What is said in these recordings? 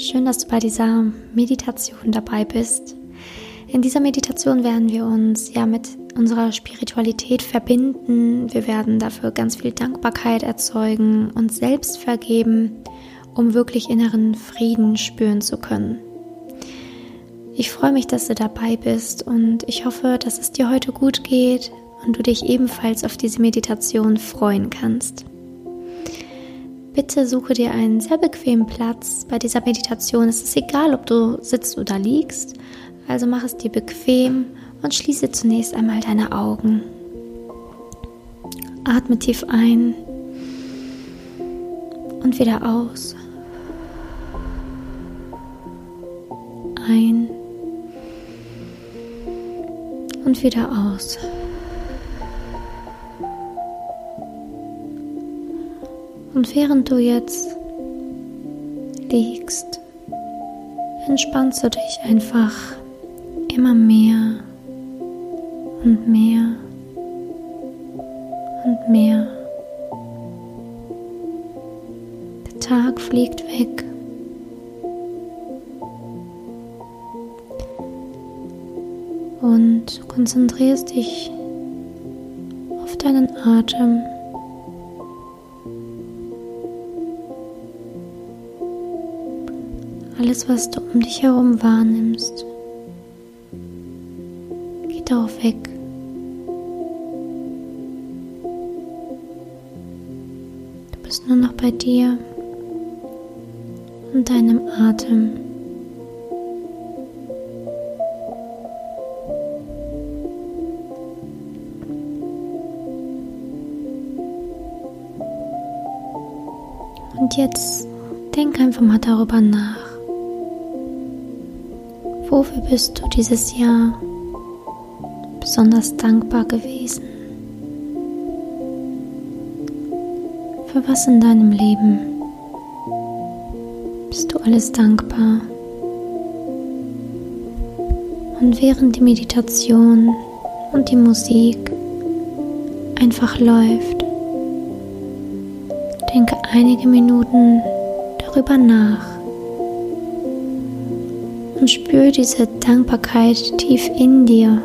Schön, dass du bei dieser Meditation dabei bist. In dieser Meditation werden wir uns ja mit unserer Spiritualität verbinden. Wir werden dafür ganz viel Dankbarkeit erzeugen, uns selbst vergeben, um wirklich inneren Frieden spüren zu können. Ich freue mich, dass du dabei bist und ich hoffe, dass es dir heute gut geht und du dich ebenfalls auf diese Meditation freuen kannst. Bitte suche dir einen sehr bequemen Platz bei dieser Meditation. Es ist egal, ob du sitzt oder liegst. Also mach es dir bequem und schließe zunächst einmal deine Augen. Atme tief ein und wieder aus. Ein und wieder aus. Und während du jetzt liegst, entspannst du dich einfach immer mehr und mehr und mehr. Der Tag fliegt weg. Und konzentrierst dich auf deinen Atem. Alles, was du um dich herum wahrnimmst, geht darauf weg. Du bist nur noch bei dir und deinem Atem. Und jetzt denk einfach mal darüber nach. Wofür bist du dieses Jahr besonders dankbar gewesen? Für was in deinem Leben bist du alles dankbar? Und während die Meditation und die Musik einfach läuft, denke einige Minuten darüber nach und spür diese Dankbarkeit tief in dir.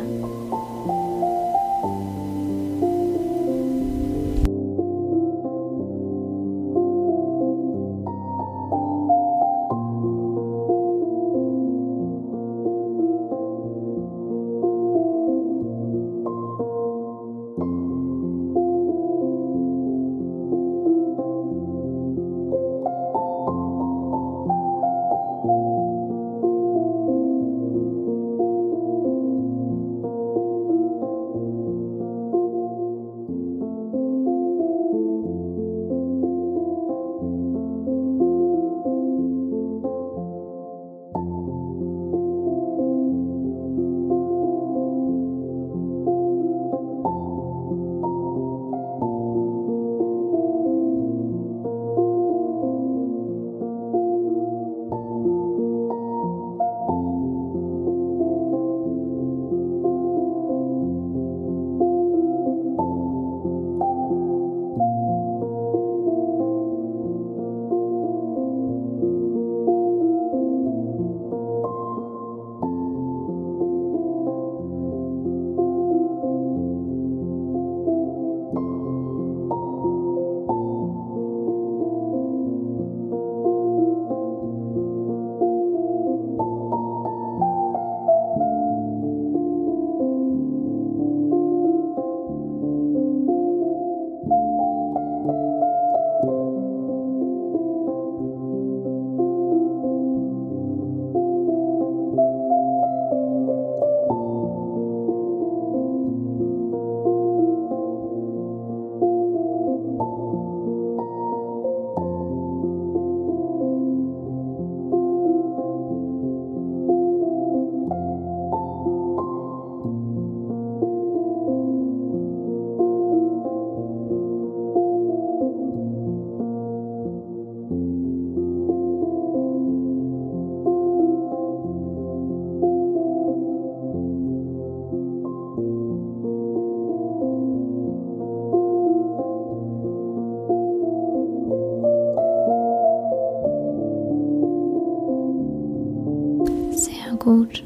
Gut.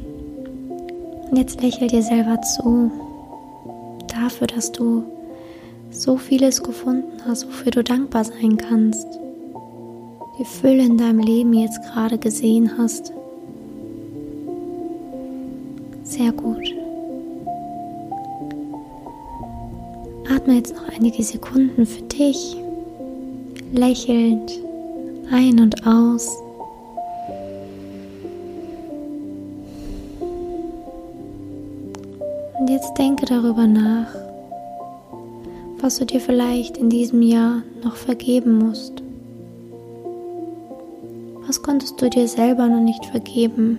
Und jetzt lächel dir selber zu. Dafür, dass du so vieles gefunden hast, wofür du dankbar sein kannst. Die Fülle in deinem Leben jetzt gerade gesehen hast. Sehr gut. Atme jetzt noch einige Sekunden für dich, lächelnd ein und aus. Denke darüber nach, was du dir vielleicht in diesem Jahr noch vergeben musst. Was konntest du dir selber noch nicht vergeben?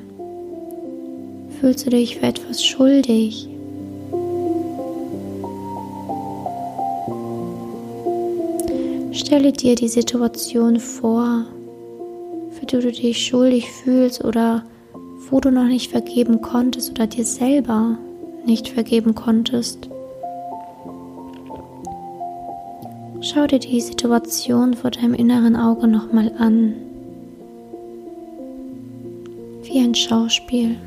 Fühlst du dich für etwas schuldig? Stelle dir die Situation vor, für die du dich schuldig fühlst oder wo du noch nicht vergeben konntest oder dir selber nicht vergeben konntest. Schau dir die Situation vor deinem inneren Auge nochmal an. Wie ein Schauspiel.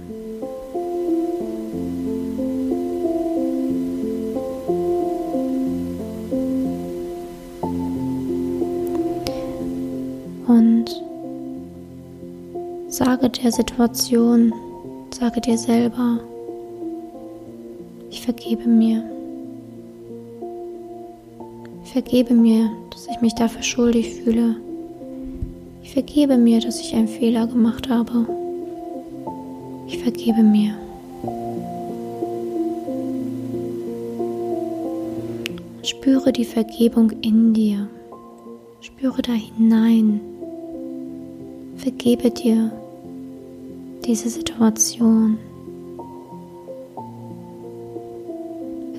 Und sage der Situation, sage dir selber, vergebe mir. Ich vergebe mir, dass ich mich dafür schuldig fühle. Ich vergebe mir, dass ich einen Fehler gemacht habe. Ich vergebe mir. Spüre die Vergebung in dir. Spüre da hinein. Vergebe dir diese Situation.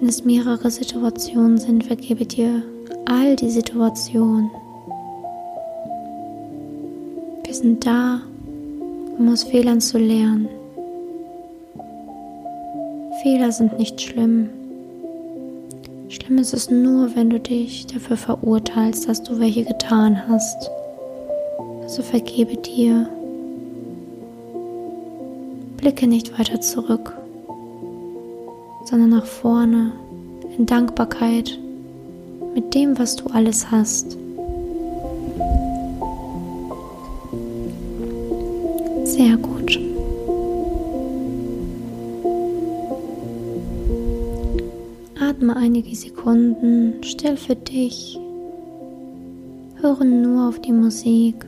Wenn es mehrere Situationen sind, vergebe dir all die Situationen. Wir sind da, um aus Fehlern zu lernen. Fehler sind nicht schlimm. Schlimm ist es nur, wenn du dich dafür verurteilst, dass du welche getan hast. Also vergebe dir. Blicke nicht weiter zurück, sondern nach vorne in Dankbarkeit mit dem, was du alles hast. Sehr gut. Atme einige Sekunden still für dich. Höre nur auf die Musik.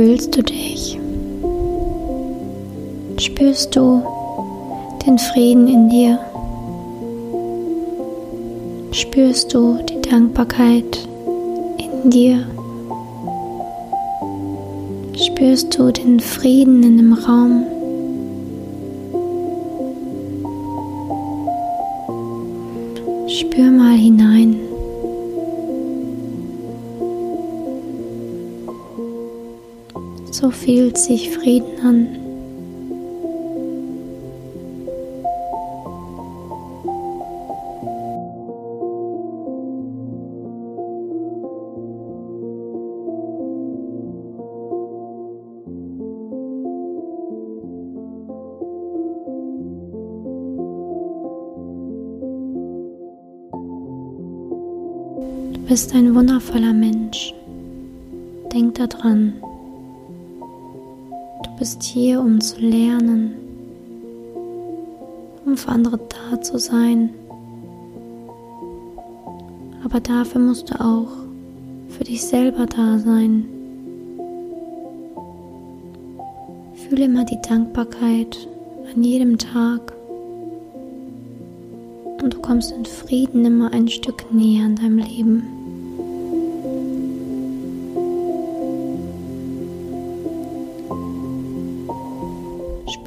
Fühlst du dich? Spürst du den Frieden in dir? Spürst du die Dankbarkeit in dir? Spürst du den Frieden in dem Raum? Spür mal hinein. So fühlt sich Frieden an. Du bist ein wundervoller Mensch. Denk daran bist hier, um zu lernen, um für andere da zu sein. Aber dafür musst du auch für dich selber da sein. Fühle immer die Dankbarkeit an jedem Tag. und du kommst in Frieden immer ein Stück näher an deinem Leben.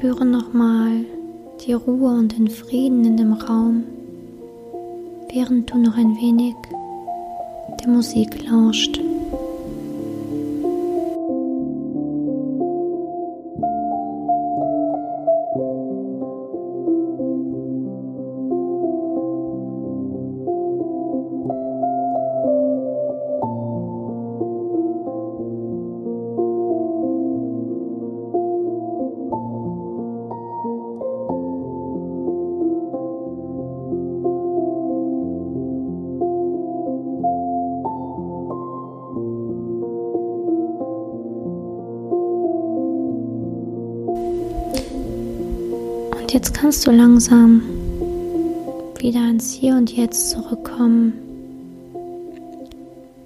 Spüre nochmal die Ruhe und den Frieden in dem Raum, während du noch ein wenig der Musik lauscht. Jetzt kannst du langsam wieder ins Hier und Jetzt zurückkommen.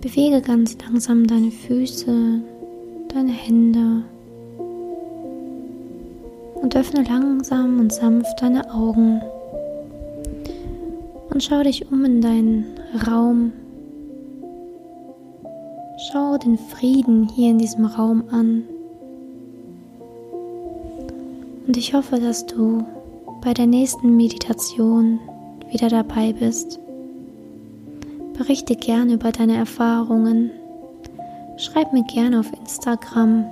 Bewege ganz langsam deine Füße, deine Hände und öffne langsam und sanft deine Augen und schau dich um in deinen Raum. Schau den Frieden hier in diesem Raum an. Und ich hoffe, dass du bei der nächsten Meditation wieder dabei bist. Berichte gerne über deine Erfahrungen. Schreib mir gerne auf Instagram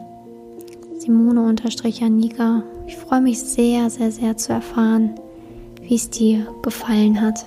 Simone-Janika. Ich freue mich sehr, sehr, sehr zu erfahren, wie es dir gefallen hat.